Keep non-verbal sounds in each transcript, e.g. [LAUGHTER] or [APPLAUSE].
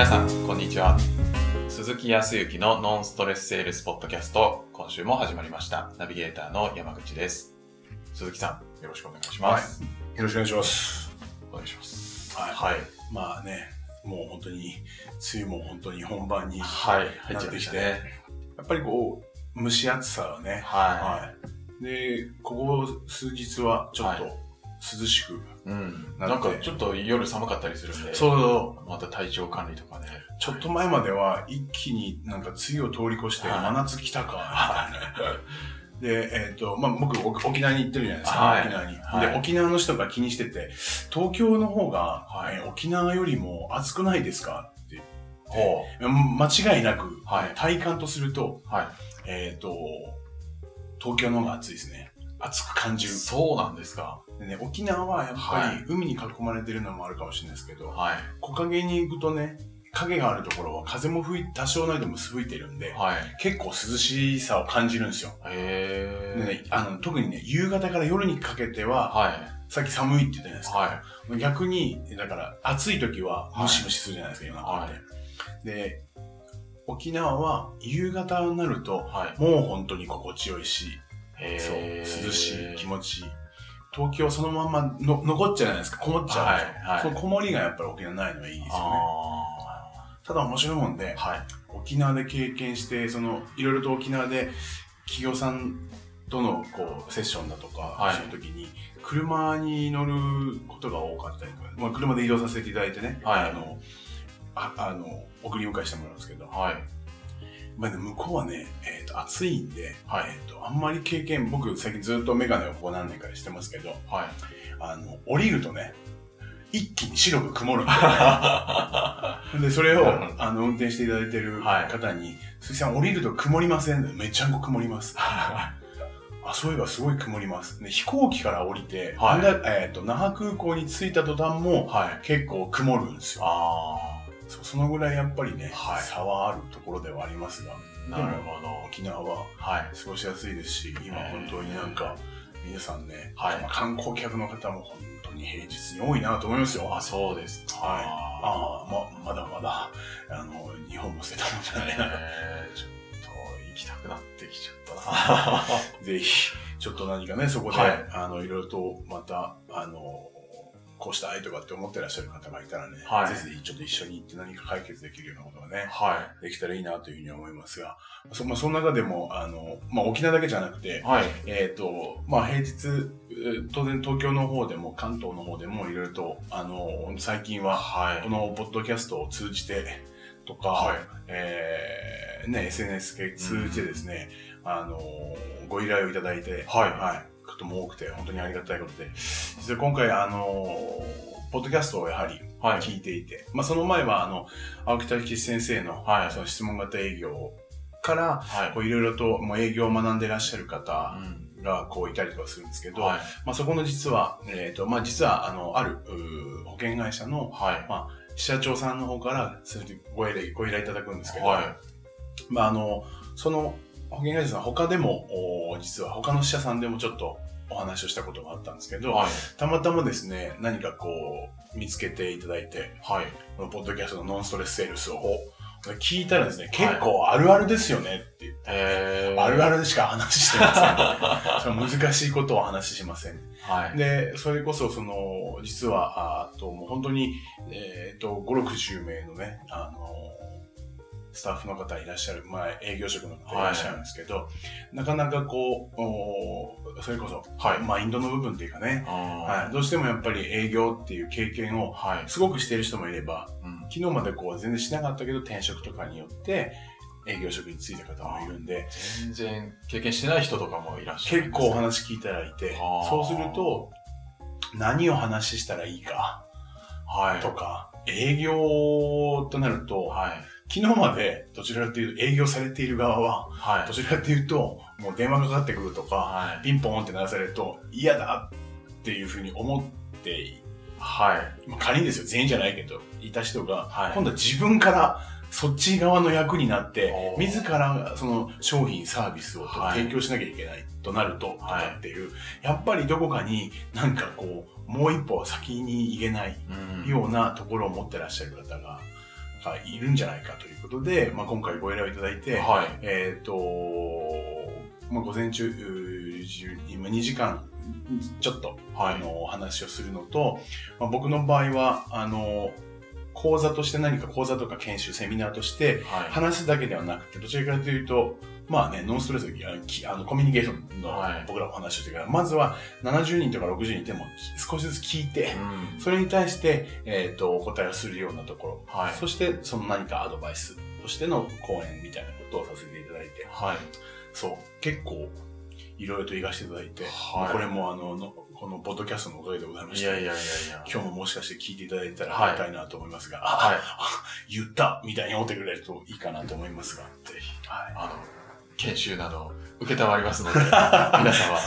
皆さん、こんにちは。鈴木康之のノンストレスセールスポッドキャスト、今週も始まりました。ナビゲーターの山口です。鈴木さん、よろしくお願いします。よろしくお願いします。お願いします。はいはい。まあね、もう本当に、梅雨も本当に本番に、なってきて、ちゃいね。やっぱりこう、蒸し暑さはね、ははい。で、ここ数日はちょっとは涼しく、い。うん。なんかちょっと夜寒かったりするんで、そうそうまた体調管理とかね。ちょっと前までは一気になんか梅雨を通り越してはい真夏来たか、で、えっ、と、まあ、僕、お沖縄に行ってるじゃないですか、はい沖縄に、はいで、沖縄の人が気にしてて、東京の方が、はいえー沖縄よりも暑くないですかって間違いなく、はい体感とすると、う。はい。えっ、と、東京の方が暑いですね。暑く感じる。そうなんですか。でね、沖縄はやっぱはり海に囲まれてるのもあるかもしれないですけど、はい。木陰に行くとね、影があるところは風も吹い、多少なりとも吹いてるんで、はい。結構涼しさを感じるんですよ。でね、あの、特にね、夕方から夜にかけては、はい。さっき寒いって言ったじゃないですか。はい。逆に、だから暑い時ははいムシムシするじゃないですか、夜中って。はで、沖縄は夕方になると、はい。もう本当に心地よいし、へそう、ー涼しい、気持ちいい。東京そのまんまの残っちゃうじゃないですか、こもっちゃうでしょ、はいはいそのこもりがやっぱり沖縄ないのがいいですよね。あただ面白いもんでー、はい。沖縄で経験して、その、いろいろと沖縄で企業さんとのこう、セッションだとか、はいそういう時に、車に乗ることが多かったりとか、まあ車で移動させていただいてね、はいあの、ああの、送り迎えしてもらうんですけど、はい。まあね、向こうはね、えっ、と、暑いんで、はいえっ、と、あんまり経験、僕最近ずっとメガネをここ何年かしてますけど、はい。あの、降りるとね、一気に白く曇るんだよね [LAUGHS] で、それをあの、運転していただいてるはい方に、鈴木さん降りると曇りませんめちゃんこ曇ります。[LAUGHS] あ、そういえばすごい曇ります。ね、飛行機から降りて、はいえっ、と、那覇空港に着いた途端も、はい。結構曇るんですよ。あそうそのぐらいやっぱりね、はい差はあるところではありますが、あ、なるほど。沖縄ははい。過ごしやすいですし、今本当になんか、皆さんね、はいまあ観光客の方も本当に平日に多いなと思いますよ。あ、そうですか。はいああ、ま、まだまだ、あの、日本も捨てたもんじゃないな。えーちょっと行きたくなってきちゃったな。[LAUGHS] ぜひ、ちょっと何かね、そこで、はいあの、いろいろと、また、あの、こうしたいとかって思ってらっしゃる方がいたらね、はいぜひちょっと一緒に行って何か解決できるようなことがね、はできたらいいなというふうに思いますが、そ,、まあ、その中でも、あの、まあ、沖縄だけじゃなくてい。、はい。えっ、と、まあ、平日、えー当然東京の方でも関東の方でもいろいろと、あの、最近は、はいこ。のポッドキャストを通じてとか、はいえーね、SNS 系通じてですね、あの、ご依頼をいただいて、はいはい、ことも多くて、本当にありがたいことで、実は今回、あの、ポッドキャストをやはりはい。聞いていて、まあ、その前は、あの、青木武先生の、はいその質問型営業から、はい。こういろいろともう営業を学んでらっしゃる方うんがこういたりとかするんですけど、はい。まあ、そこの実は、えっ、と、まあ、実は、あの、ある、保険会社のはい。社長さんの方から、そういうご依頼、ご依頼いただくんですけど、はまあ、あの、その保険会社さん、他でも、お実は他の支社さんでもちょっとお話をしたことがあったんですけい。ど、はい。たまたまですね、何かこう、見つけていただいて、はい。このポッドキャストのノンストレスセールスを聞いたらですね、はい結構あるあるですよねって言って、えー。あるあるでしか話してません。[LAUGHS] その難しいことをお話ししません。はい。で、それこそ、その、実は、あと、もう本当に、えっ、と、5、60名のね、あの、スタッフの方いらっしゃる、まあ、営業職の方いらっしゃるんですけど、なかなかこう、おそれこそ、はい。マインドの部分っていうかね、ははい、どうしてもやっぱり営業っていう経験をはい。すごくしている人もいれば、うん。昨日までこう全然しなかったけど転職とかによって営業職に就いた方もいるんで、全然経験してない人とかもいらっしゃるん結。構お話聞いたらいてそうすると、何を話したらいいかはい。とか、営業となると、はい。昨日までどちらかというと営業されている側は、はいど。ちらかというと、もう電話かかってくるとか、はい。ピンポンって鳴らされると嫌だっていうふうに思って、はい。まあ仮にですよ、全員じゃないけど、いた人が、はい今度は自分からそっち側の役になって自らその商品、サービスをはい提供しなきゃいけないとなると、とはいかっていう、やっぱりどこかになんかこう、もう一歩先に行けないうんようなところを持ってらっしゃる方ががいるんじゃないかということで、まあ、今回ご依頼をいただいて、はい。えっ、と、まあ、午前中、今2時間ちょっと、はいあの、お話をするのと、まあ、僕の場合は、あの、講座として何か講座とか研修、セミナーとしてはい。話すだけではなくて、どちらかというと、まあね、ノンストレスであのきあのコミュニケーションのはい僕らお話をしてから、まずは70人とか60人いてもき少しずつ聞いて、うん。それに対して、えっ、と、お答えをするようなところ、はい。そしてその何かアドバイスとしての講演みたいなことをさせていただいて、はい。そう、結構、いろいろと言わせていただいて、はいこれもあのの、このポッドキャストのおかげでございまして、いやいやいやいや。今日ももしかして聞いていただいたらはいありがたいなと思いますが、はい。あ言ったみたいに思ってくれるといいかなと思いますが、ぜひ。はい。あの、研修など、受けたまりますので、[LAUGHS] 皆様、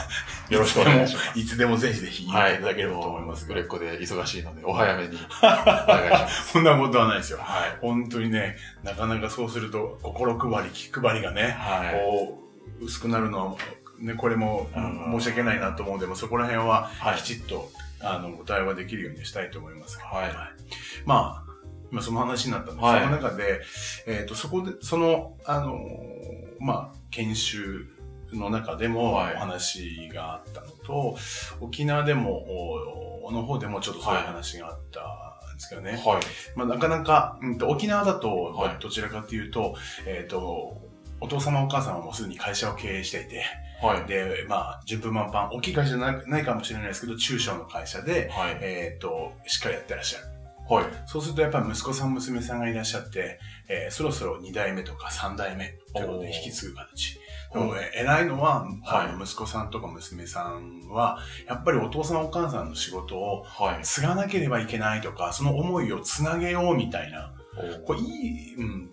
よろしくお願いします。いつでもぜひぜひ言っていただければと思いますが、売れっ子で忙しいので、[LAUGHS] お早めにお願いします。そんなことはないですよ。はい。本当にね、なかなかそうすると、心配り、気配りがね、はい。こう、薄くなるのは、ね、これもうん申し訳ないなと思うので、もそこら辺ははいきちっと、あの、ご対話できるようにしたいと思いますが、はいまあ、今その話になったんで、はいその中で、えっ、と、そこで、その、あのーまあ、研修の中でもおはい話があったのと、沖縄でも、おの方でもちょっとそういうはい話があったんですけどね。はい。まあ、なかなか、うんと、沖縄だと、はいどちらかというと、えっ、と、お父様お母様もすでに会社を経営していて、はい。で、まあ、順風満帆、大きい会社じゃなないかもしれないですけど、中小の会社で、はい。えっ、と、しっかりやってらっしゃる。はい。そうするとやっぱり息子さん、娘さんがいらっしゃって、えーそろそろ2代目とか3代目ということで引き継ぐ形。でもね偉いのは、はい息子さんとか娘さんは、やっぱりお父さんお母さんの仕事をはい。継がなければいけないとか、その思いをつなげようみたいな、おこれいい、うん、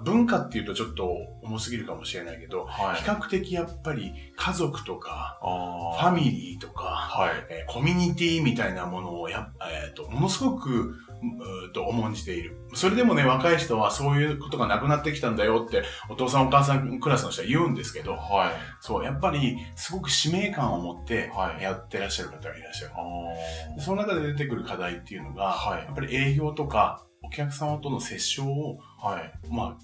あ文化っていうとちょっと重すぎるかもしれないけど、はい比。較的やっぱり家族とか、あファミリーとか、はい。えーコミュニティみたいなものをやっ、えーとものすごくと重んじている。それでもね、若い人はそういうことがなくなってきたんだよって、お父さんお母さんクラスの人は言うんですけど、はい。そう、やっぱりすごく使命感を持ってはいやってらっしゃる方がいらっしゃる。あでその中で出てくる課題っていうのが、はいやっぱり営業とかお客様との接触を、あ。はい。まあ、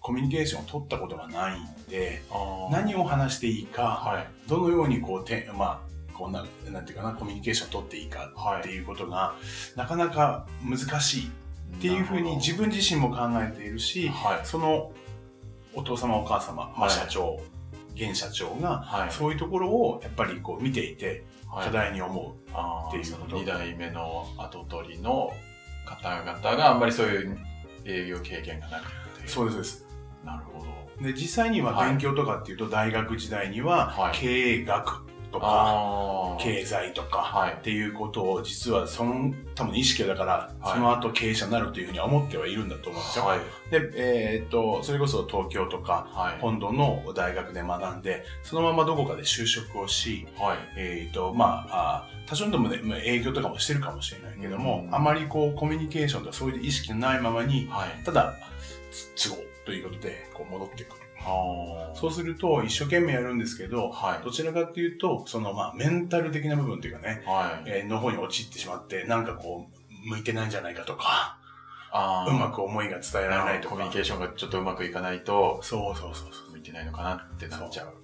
コミュニケーションを取ったことがないんで、あ何を話していいか、はい。どのようにこう、てまあ、こんな、なんていうかな、コミュニケーションを取っていいかはいっていうことが、なかなか難しいっていうふうに自分自身も考えているし、はい。そのお父様お母様、まあ、はい社長、現社長が、はい。そういうところをやっぱりこう見ていて、はい課題に思う。あっていうことその2代目の後取りの方々があんまりそういう営業経験がなくて。そうです。なるほど。で、実際にははい勉強とかっていうと、大学時代にははい経営学とか。経済とか、はいっ。ていうことを実はその多分意識だから、はいその後経営者になるというふうには思ってはいるんだと思うんですよ。はい。で、えーっと、それこそ東京とかはい。本土の大学で学んで、そのままどこかで就職をし、はい。えーっと、まあ、あ多少でもね、まあ営業とかもしてるかもしれないけども、うんあまりこうコミュニケーションとかそういう意識のないままに、はい。ただ、つ都合ということで、こう戻ってくる。そうすると、一生懸命やるんですけど、はい。どちらかっていうと、そのまあメンタル的な部分というかね、はい。えーの方に陥ってしまって、なんかこう、向いてないんじゃないかとか、ああ。うまく思いが伝えられないとかコミュニ。ケーションがちょっとうまくいかないと、そうそうそうそう。向いてないのかなってなっちゃう。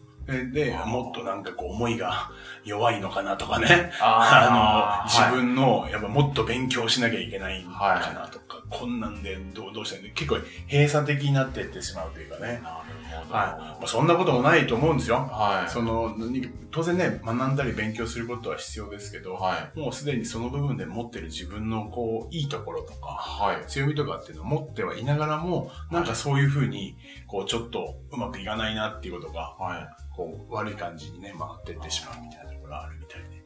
で、もっとなんかこう思いが弱いのかなとかね。ああの、自分の、やっぱもっと勉強しなきゃいけないかはいなとか、こんなんでどうどうしたらいい結構閉鎖的になっていってしまうというかね。なるほど。はい。まあ、そんなこともないと思うんですよ。はい。その、何当然ね、学んだり勉強することは必要ですけど、はい。もうすでにその部分で持ってる自分のこう、いいところとか、はい。強みとかっていうのを持ってはいながらも、なんかそういうふうに、こう、ちょっとうまくいかないなっていうことが、はい。こう、悪い感じにね、回ってってしまうみたいなところがあるみたいで。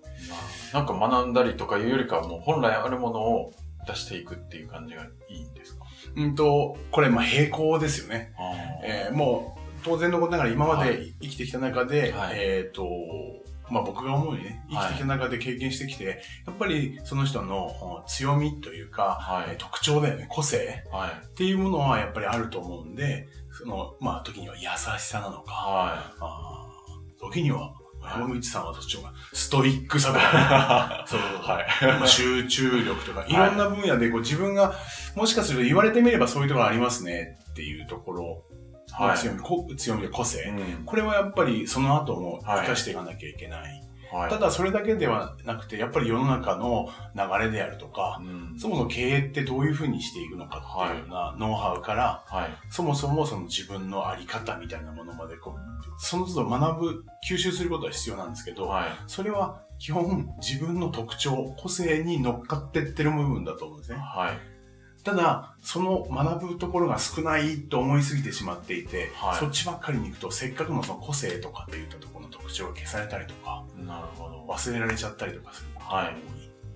なんか学んだりとかいうよりかはもう本来あるものを出していくっていう感じがいいんですか？うんと、これ、まあ、並行ですよね。あえーもう、当然のことながら今まはで生きてきた中で、はいえっ、と、まあ僕が思うにね、生きてきた中で経験してきて、やっぱりその人のお強みというか、はいえー特徴だよね、個性はい。っていうものはやっぱりあると思うんで、その、まあ時には優しさなのか、はあー時には、浜口さんはそっちがストイックさとか、[LAUGHS] はい。まあ集中力とか、いろんな分野でこう自分が、もしかすると言われてみればそういうところありますねっていうところのはい。強み、こ強みで個性。うんこれはやっぱりその後も活かしていかなきゃいけない。はい。ただそれだけではなくて、やっぱり世の中の流れであるとか、うんそもそも経営ってどういうふうにしていくのかっていうようなノウハウから、はい。そもそもその自分のあり方みたいなものまでこう、その都度学ぶ、吸収することは必要なんですけど、はい。それは基本自分の特徴、個性に乗っかってってる部分だと思うんですね。はい。ただ、その学ぶところが少ないと思いすぎてしまっていて、はいそっちばっかりに行くと、せっかくのその個性とかっていったところの特徴が消されたりとか、なるほど。忘れられちゃったりとかすることが多い。はい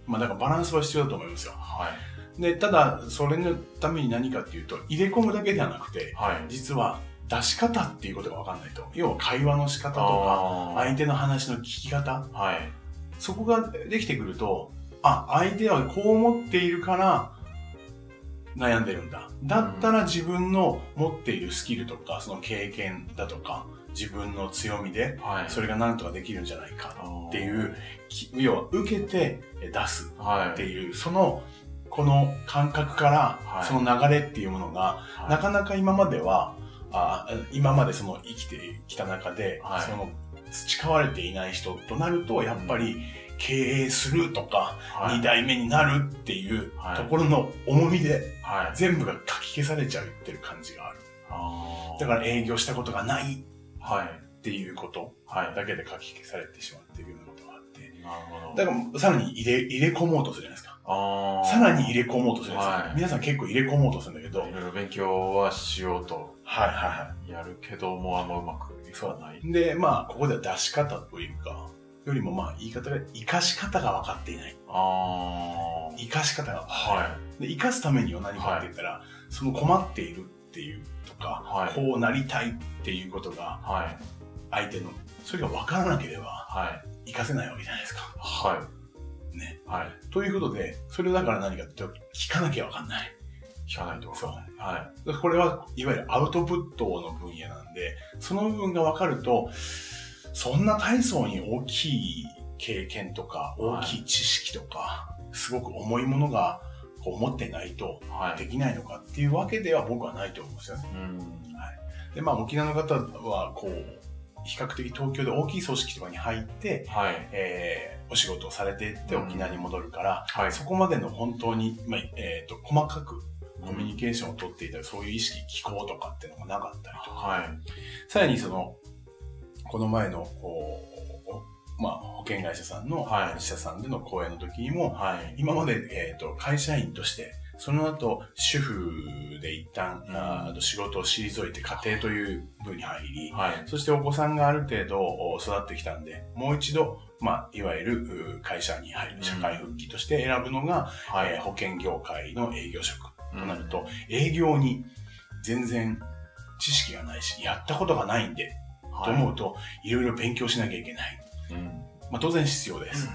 まあだからバランスは必要だと思いますよ。はい。で、ただ、それのために何かっていうと、入れ込むだけではなくて、はい。実は出し方っていうことが分かんないと。要は会話の仕方とか、相手の話の聞き方、はい。そこができてくると、あ、相手はこう思っているから悩んでるんだ。だったら自分の持っているスキルとか、その経験だとか、自分の強みで、はい。それが何とかできるんじゃないかっっていう、き要は受けて出すはい。っていう、その、この感覚からは、いその流れっていうものが、はいなかなか今までは、あ今までその生きてきた中で、はいその培われていない人となると、やっぱり経営するとか、はい二代目になるっていうはいところの重みで、はい。全部がかき消されちゃうってる感じがある。あーだから営業したことがないっはい。ていうことはい。だけでかき消されてしまっているようなことがあって。なるほど。だからさらに入れ、入れ込もうとするじゃないですか。さらに入れ込もうとするじゃないですか。はい皆さん結構入れ込もうとするんだけど、はいいろいろ勉強はしようとはいはやるけども、あんまうまくいかない。い。で、まあ、ここでは出し方というか、よりもまあ、言い方が、活かし方が分かっていない。あ活かし方が分あ。かっていで、生かすためには何かって言ったら、その困っているっていうとか、はいこうなりたいっていうことがい。はい。相手の、それが分からなければはい。活かせないわけじゃないですか。はね。い。はい。ということで、それだから何かって聞かなきゃ分かんない。聞かないとわかんない。はこれはいわゆるアウトプットの分野なんで、その部分が分かると、そんな大層に大きい経験とか、大きい知識とか、すごく重いものがこう持ってないとい。はい。できないのかっていうわけでは僕はないと思うんですよね。うん。で、まあ沖縄の方は、こう、比較的東京で大きい組織とかに入って、はい。えーお仕事をされていって沖縄に戻るから、はい。そこまでの本当に、まあえー、と細かくコミュニケーションを取っていたり、そういう意識、気候とかっていうのがなかったりとか、はい。さらにその、この前の、こう、まあ、保険会社さんの、はい社さんでの講演の時にも、はい。今まで、えっ、と、会社員として、その後、主婦で一旦、うんあーあと仕事を退いて家庭という部に入り、はい。そしてお子さんがある程度お育ってきたんで、もう一度、まあ、いわゆるう会社に入る、社会復帰として選ぶのが、はい。えー保険業界の営業職うんとなると、営業に全然知識がないし、やったことがないんで、と思うと、いろいろ勉強しなきゃいけない。うん。まあ当然必要です。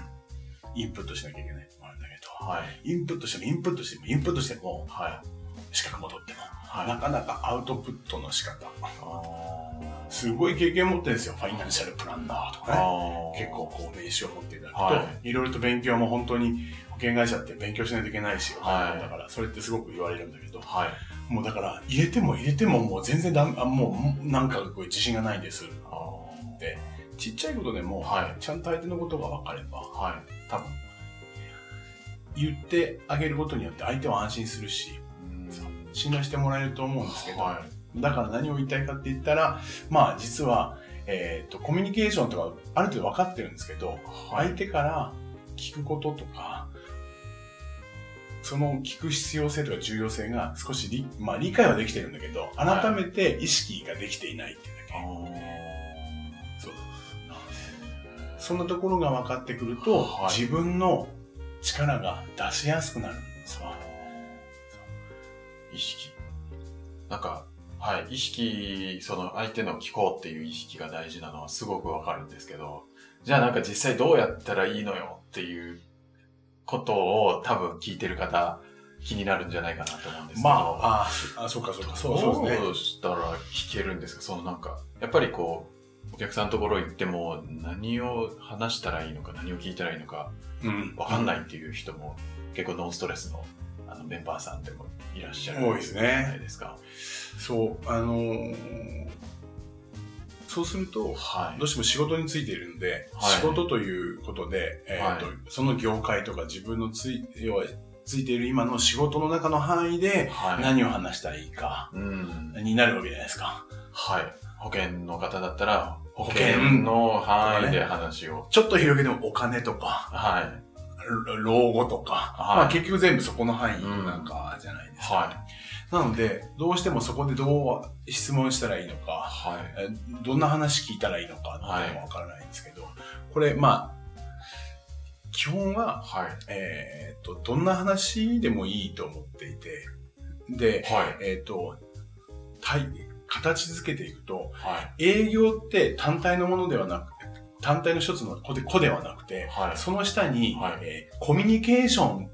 インプットしなきゃいけないんだけはい。ど、インプットしてもインプットしてもインプットしても、はい。資格も取っても、はい。なかなかアウトプットの仕方。あすごい経験持ってるんですよ。ファイナンシャルプランナーとーかね。結構こう名刺を持っていただくと、、はいろいろと勉強も本当に保険会社って勉強しないといけないし、はいだからそれってすごく言われるんだけど、はい。もうだから入れても入れてももう全然ダメ、あもうなんかこう自信がないんですあって、ちっちゃいことでも、はいちゃんと相手のことが分かれば、ーはい。多分、言ってあげることによって相手は安心するし、うん信頼してもらえると思うんですけど、はだから何を言いたいかって言ったら、まあ実は、えっ、と、コミュニケーションとかある程度分かってるんですけど、い。はい相。手から聞くこととか、その聞く必要性とか重要性が少し理,、まあ、理解はできてるんだけど、改めて意識ができていないっていうだけ。あそうそうそうそんなところが分かってくると、はい自分の力が出しやすくなるんですわ。意識。なんか、はい、意識、その相手の聞こうっていう意識が大事なのはすごくわかるんですけど、じゃあなんか実際どうやったらいいのよっていうことを多分聞いてる方気になるんじゃないかなと思うんですけど。まあ、ああ、そうかそうか、そうそうですね。どうしたら聞けるんですか？そのなんか、やっぱりこう、お客さんのところ行っても何を話したらいいのか何を聞いたらいいのかうん。わかんないっていう人も結構ノンストレスのあのメンバーさんでもいらっしゃる多いですねじゃないですか。そう、あのーそうすると、はいどうしても仕事についているんで、はい仕事ということで、えーとはその業界とか自分のつい要はついている今の仕事の中の範囲ではい。何を話したらいいか、うん。になるわけじゃないですか。はい。保険の方だったら、保険険の範囲で話を。ちょっと広げてもお金とか、はい。ろ老後とか、はいまあ結局全部そこの範囲なんかじゃないですか。はなので、どうしてもそこでどう質問したらいいのか、はい。えどんな話聞いたらいいのかっていうのもわからないんですけど、これ、まあ、基本は、はい。えっ、と、どんな話でもいいと思っていて、で、はい。えっ、と、対形づけていくと、はい。営業って単体のものではなく単体の一つの子で子ではなくて、はい。その下に、はいえーコミュニケーション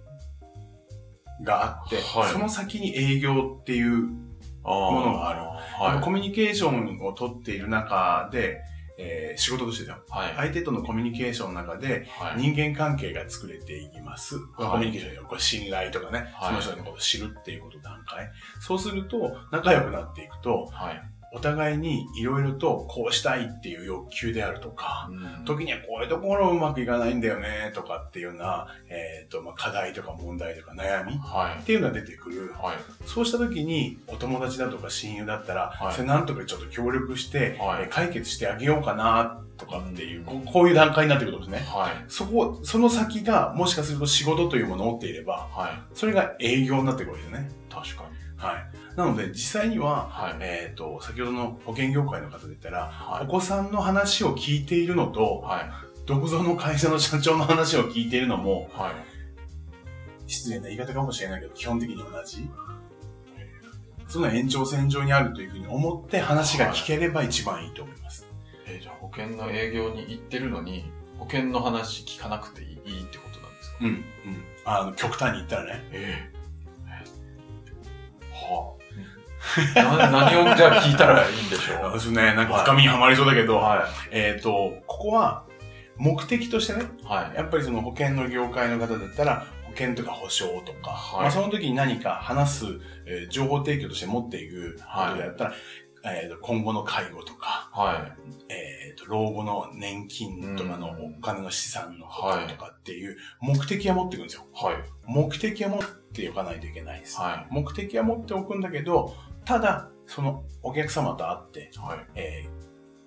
があって、はいその先に営業っていうもものがあるはい。コミュニケーションを取っている中で、えー仕事としてだよ。はい。相手とのコミュニケーションの中ではい。人間関係が作れていきます。はいコミュニケーションよこれ信頼とかね、はいその人のことを知るっていうこと段階。そうすると、仲良くなっていくと、はい。お互いにいろいろとこうしたいっていう欲求であるとか、うん時にはこういうところうまくいかないんだよねとかっていうような、えっ、と、まあ、課題とか問題とか悩みっはい。ていうのが出てくる。はい。そうした時に、お友達だとか親友だったら、はいそれなんとかちょっと協力して、はいえー解決してあげようかな、とかっていう、うんこうこういう段階になってくるんですね。はい。そこ、その先が、もしかすると仕事というものを持っていれば、はい。それが営業になってくるわけですね。確かに。はい。なので、実際には、はい。えっ、と、先ほどの保険業界の方で言ったら、はい。お子さんの話を聞いているのと、はい。どこぞの会社の社長の話を聞いているのも、はい。失礼な言い方かもしれないけど、基本的に同じ。その延長線上にあるというふうに思って話が聞ければ一番いいと思います。えーじゃあ保険の営業に行ってるのに、保険の話聞かなくていいいいってことなんですか？うん。うん。あの、極端に言ったらね。ええはあ。な [LAUGHS] 何をじゃあ聞いたらいいんでしょう？そうね、なんか深みにはまりそうだけど、はえっ、と、ここは、目的としてね、い。はい。やっぱりその保険の業界の方だったら、保険とか保証とか、はいまあ、その時に何か話す、えー情報提供として持っていくことであったら、えーと今後の介護とか、はい。えーと老後の年金とかのうんお金の資産のこととかっていう目的は持っていくんですよ。はい。目的は持っておかないといけないです。は目的は持っておくんだけど、ただ、そのお客様と会って、い。はい。えー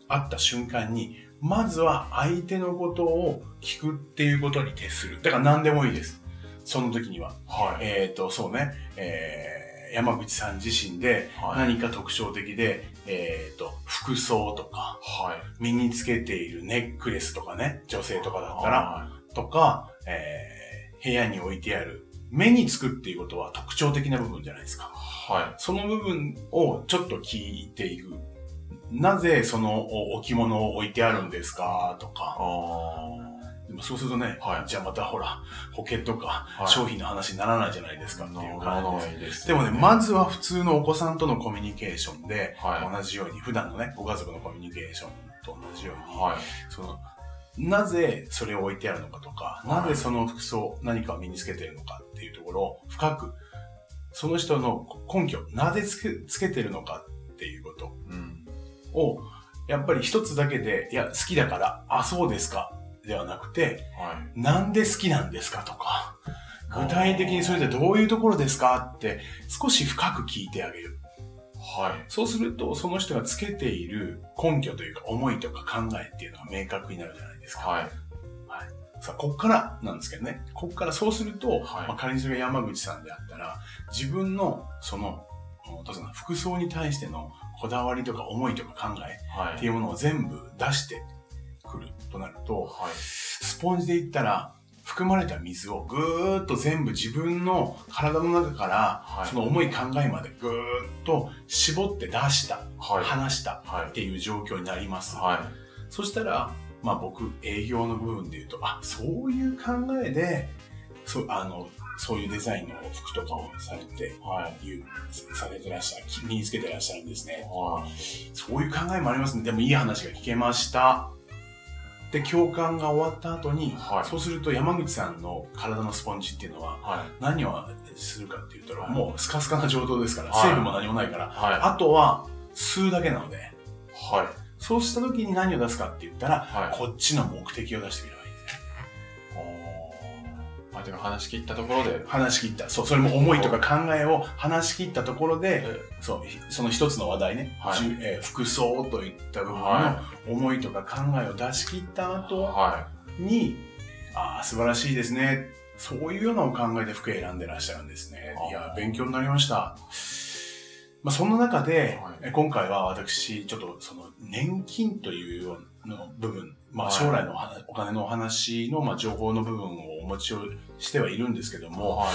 会った瞬間に、まずは相手のことを聞くっていうことに徹する。だから何でもいいです。その時には。はい。えっ、と、そうね、えー山口さん自身ではい。何か特徴的で、えっ、と、服装とか、はい。身につけているネックレスとかね、女性とかだったら、はとか、えー部屋に置いてある、目につくっていうことは特徴的な部分じゃないですか。い。はい。その部分をちょっと聞いていく。なぜそのお置物を置いてあるんですかとあか。あ。そうするとね、はい。じゃあまたほら、保険とかはい。商品の話にならないじゃないですかっていう感じで。す。いですでもね、まずは普通のお子さんとのコミュニケーションで、はい。同じように、普段のね、ご家族のコミュニケーションと同じように、はい。その、なぜそれを置いてあるのかとか、はい。なぜその服装、何かを身につけているのかっていうところを深く、その人の根拠、なぜつけつけてるのかっていうこと。うん。を、やっぱり一つだけで、いや、好きだから、あ、そうですか、ではなくて、はい。なんで好きなんですかとか、具体的にそれでどういうところですかって、少し深く聞いてあげる。はい。そうすると、その人がつけている根拠というか、思いとか考えっていうのが明確になるじゃないですか。はい。さあ、こっからなんですけどね。こっからそうすると、はいまあ、仮にそれが山口さんであったら、自分の、その、服装に対してのこだわりとか思いとか考えはい。っていうものを全部出してとなると、はい。スポンジで言ったら、含まれた水をぐーっと全部自分の体の中から、はいその思い考えまでぐーっと絞って出した、はい。話したはいっ。ていう状況になります。はそしたら、まあ僕、営業の部分で言うと、あ、そういう考えで、そう、あの、そういうデザインの服とかをされて、はい。されてらっしゃる、身につけてらっしゃるんですね。はい。そういう考えもありますね。でもいい話が聞けました。で、共感が終わった後に、はいそうすると山口さんの体のスポンジっていうのははい。何をするかって言ったら、もうスカスカな状態ですから、はい水分も何もないから、はあとは吸うだけなので、い。はい。そうした時に何を出すかって言ったら、はい。こっちの目的を出してみればいいですね。おー相手が話し切ったところで、話し切った。そう、それも思いとか考えを話し切ったところで、えそう、その一つの話題ね、はい。えー服装といった部分のは思いとか考えを出し切った後はに、ああ、素晴らしいですね。そういうようなお考えで服選んでらっしゃるんですね。いや、勉強になりました。まあ、そんな中で、はい。え今回は私、ちょっとその年金というような部分、まあ、はい。将来のお金のお話のまあ情報の部分をお持ちをしてはいるんですけどい。も、はい。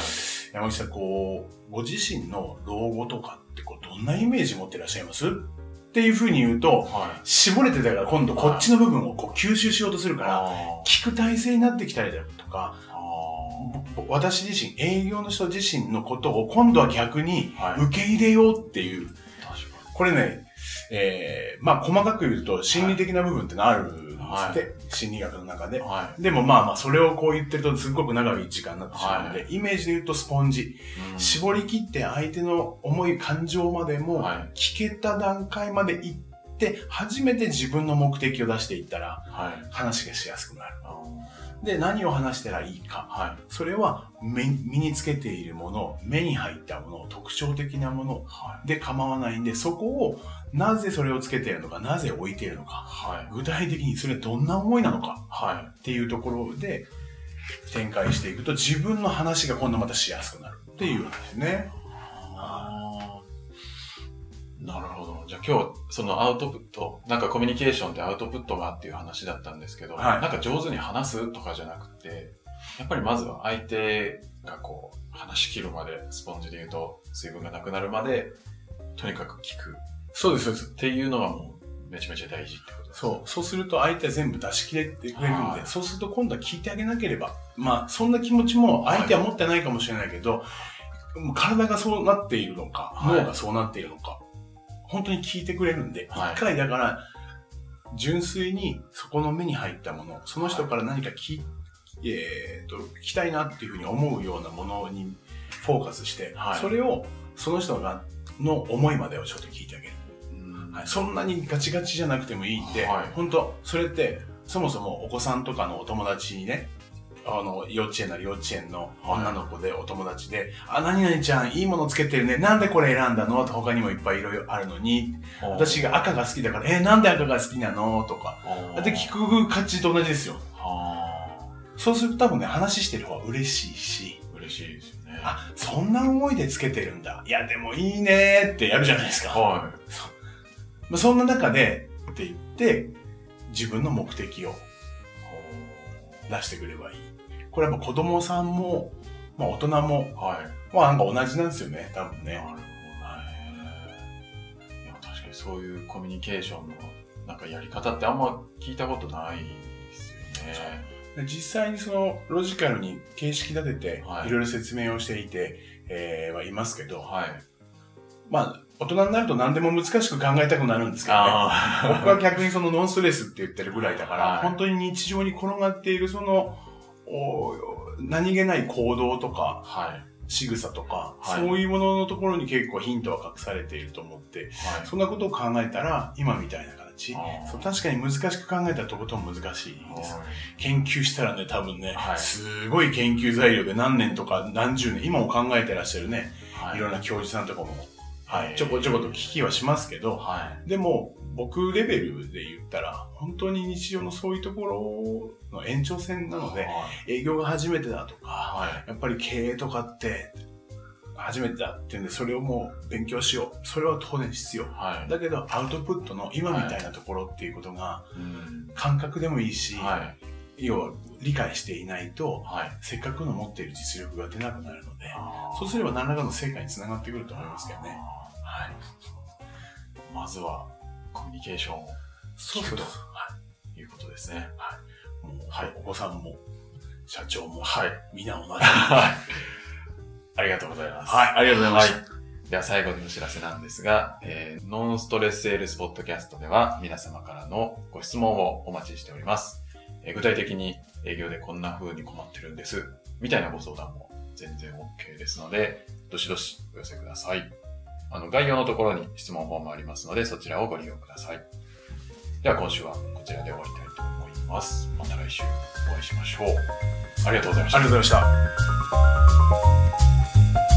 山口さん、こう、ご自身の老後とかってこうどんなイメージ持ってらっしゃいます？っていうふうに言うと、はい。絞れてたから今度こっちの部分をこう吸収しようとするから、あ聞く体制になってきたりだとか、私自身、営業の人自身のことを今度は逆に。受け入れようっていう、これね、えー、まあ細かく言うと心理的な部分ってのあるんですって、心理学の中でに。。はでもまあまあそれをこう言ってるとすっごく長い時間になってしまうので、はイメージで言うとスポンジ。い。うん絞り切って相手の思い、感情までもはい聞けた段階まで行って、初めて自分の目的を出していったらはい。話がしやすくなる。で、何を話したらいいか。はい。それは目身につけているもの、目に入ったもの、特徴的なものはで構わないんで、そこをなぜそれをつけているのか、なぜ置いているのい。か、はい。具体的にそれどんな思いなのかはっていうところで展開していくと自分の話が今度またしやすくなるっていうわけですね。あーなるほど。じゃあ今日、そのアウトプット、なんかコミュニケーションってアウトプットがっていう話だったんですけど、はいなんか上手に話すとかじゃなくて、やっぱりまずは相手がこう、話し切るまで、スポンジで言うと水分がなくなるまで、とにかく聞くそうです、そうです。っていうのがもう、めちゃめちゃ大事ってことですそう。そうすると相手は全部出し切れてくれるんで、はいそうすると今度は聞いてあげなければ。まあ、そんな気持ちも相手は持ってないかもしれないけど、もう体がそうなっているのか、はい脳がそうなっているのか、本当に聞いてくれるんで、一、はい。回だから、純粋にそこの目に入ったもの、その人から何か聞,、えー、と聞きたいなっていうふうに思うようなものにフォーカスして、はい。それをその人がの思いまでをちょっと聞いてあげる。うん。はい、そんなにガチガチじゃなくてもいいんで、はい。本当それって、そもそもお子さんとかのお友達にね、あの、幼稚園なり幼稚園の女の子でお友達で、あ、何々ちゃんいいものつけてるね。なんでこれ選んだの？と他にもいっぱいいろいろあるのに、私が赤が好きだから、え、なんで赤が好きなの？とか。で、聞く価値と同じですよ。はそうすると多分ね、話してる方は嬉しいし、あ、嬉しいですよね。あ、そんな思いでつけてるんだ。いや、でもいいねってやるじゃないですか。はまあ、そんな中で、って言って、自分の目的をい。出してくればいい。これはやっぱ子供さんも、まあ大人も、はい。まあなんか同じなんですよね、多分ね。なるほどね。いや、確かにそういうコミュニケーションのなんかやり方ってあんま聞いたことないですよね。で実際にそのロジカルに形式立てて、はいいろいろ説明をしていて、えー、はいますけど、はい。まあ大人になると何でも難しく考えたくなるんですけどね。あ僕は逆にそのノンストレスって言ってるぐらいだから、はい本当に日常に転がっているその、お何気ない行動とか、はい。仕草とか、はいそういうもののところに結構ヒントは隠されていると思って、はい。そんなことを考えたら、今みたいな形。そう確かに難しく考えたらとことん難しいです。はい研究したらね、多分ね、はいすごい研究材料で何年とか何十年、今も考えてらっしゃるね、はいいろんな教授さんとかも、はいちょこちょこと聞きはしますけど、はい。でも、僕レベルで言ったら、本当に日常のそういうところの延長線なので、営業が初めてだとか、はい。やっぱり経営とかって、初めてだっていうんで、それをもう勉強しよう。それは当然必要。はい。だけど、アウトプットの今みたいなところっていうことが、うん感覚でもいいし、はい。要は理解していないと、はい。せっかくの持っている実力が出なくなるので、そうすれば何らかの成果につながってくると思いますけどね。はい。まずは、コミュニケーションをそうそうそう。はいうことですね。い。もう、はいお子さんも、社長も、はい。皆同じ。[LAUGHS] はい。ありがとうございます。はい、ありがとうございました。はいでは最後にお知らせなんですが、えーノンストレスセールスポッドキャストでは皆様からのご質問をお待ちしております。えー具体的に営業でこんな風に困ってるんです。みたいなご相談も全然 OK ですので、どしどしお寄せください。あの、概要のところに質問フォームありますので、そちらをご利用ください。では今週はこちらで終わりたいと思います。また来週お会いしましょう。ありがとうございましたありがとうございました。